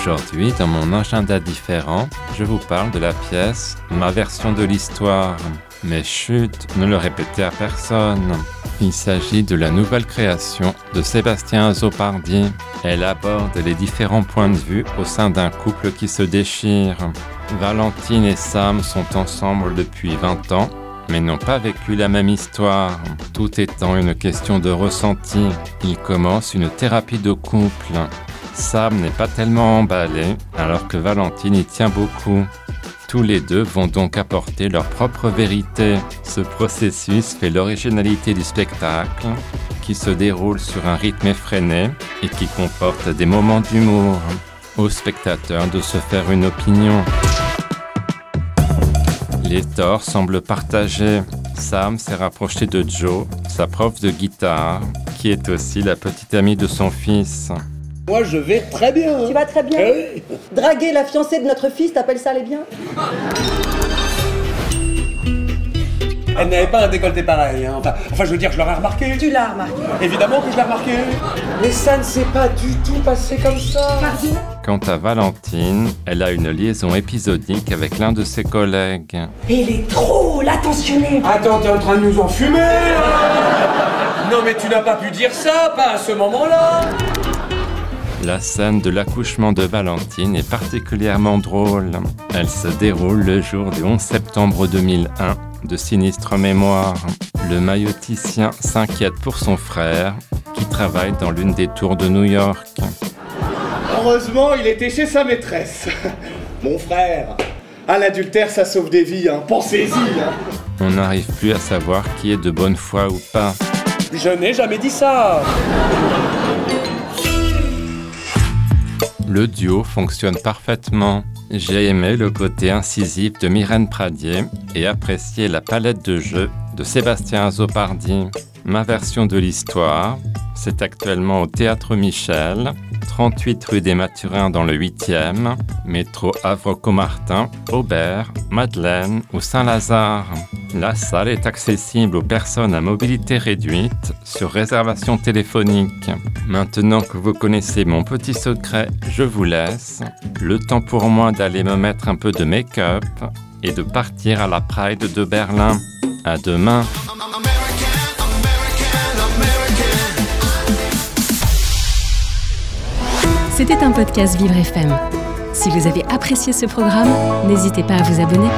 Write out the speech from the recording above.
Aujourd'hui, dans mon agenda différent, je vous parle de la pièce Ma version de l'histoire. Mais chut, ne le répétez à personne. Il s'agit de la nouvelle création de Sébastien Azopardi. Elle aborde les différents points de vue au sein d'un couple qui se déchire. Valentine et Sam sont ensemble depuis 20 ans, mais n'ont pas vécu la même histoire. Tout étant une question de ressenti, ils commencent une thérapie de couple. Sam n'est pas tellement emballé, alors que Valentine y tient beaucoup. Tous les deux vont donc apporter leur propre vérité. Ce processus fait l'originalité du spectacle, qui se déroule sur un rythme effréné et qui comporte des moments d'humour. Au spectateur de se faire une opinion. Les torts semblent partagés. Sam s'est rapproché de Joe, sa prof de guitare, qui est aussi la petite amie de son fils. Moi, je vais très bien. Tu vas très bien Eh oui. Draguer la fiancée de notre fils, t'appelles ça les biens? Elle n'avait pas un décolleté pareil. hein. Enfin, enfin, je veux dire, je l'aurais remarqué. Tu l'as remarqué. Évidemment que je l'ai remarqué. Mais ça ne s'est pas du tout passé comme ça. Quant à Valentine, elle a une liaison épisodique avec l'un de ses collègues. Et il est trop l'attentionné Attends, t'es en train de nous enfumer là Non, mais tu n'as pas pu dire ça, pas à ce moment-là. La scène de l'accouchement de Valentine est particulièrement drôle. Elle se déroule le jour du 11 septembre 2001 de sinistre mémoire. Le mailloticien s'inquiète pour son frère qui travaille dans l'une des tours de New York. Heureusement, il était chez sa maîtresse. Mon frère. À l'adultère, ça sauve des vies, hein. Pensez-y, hein. On n'arrive plus à savoir qui est de bonne foi ou pas. Je n'ai jamais dit ça. Le duo fonctionne parfaitement. J'ai aimé le côté incisif de Myrène Pradier et apprécié la palette de jeux de Sébastien Azopardi. Ma version de l'histoire, c'est actuellement au Théâtre Michel, 38 rue des Mathurins dans le 8e, métro Havre-Comartin, Aubert, Madeleine ou Saint-Lazare. La salle est accessible aux personnes à mobilité réduite sur réservation téléphonique. Maintenant que vous connaissez mon petit secret, je vous laisse. Le temps pour moi d'aller me mettre un peu de make-up et de partir à la Pride de Berlin. À demain. C'était un podcast Vivre FM. Si vous avez apprécié ce programme, n'hésitez pas à vous abonner.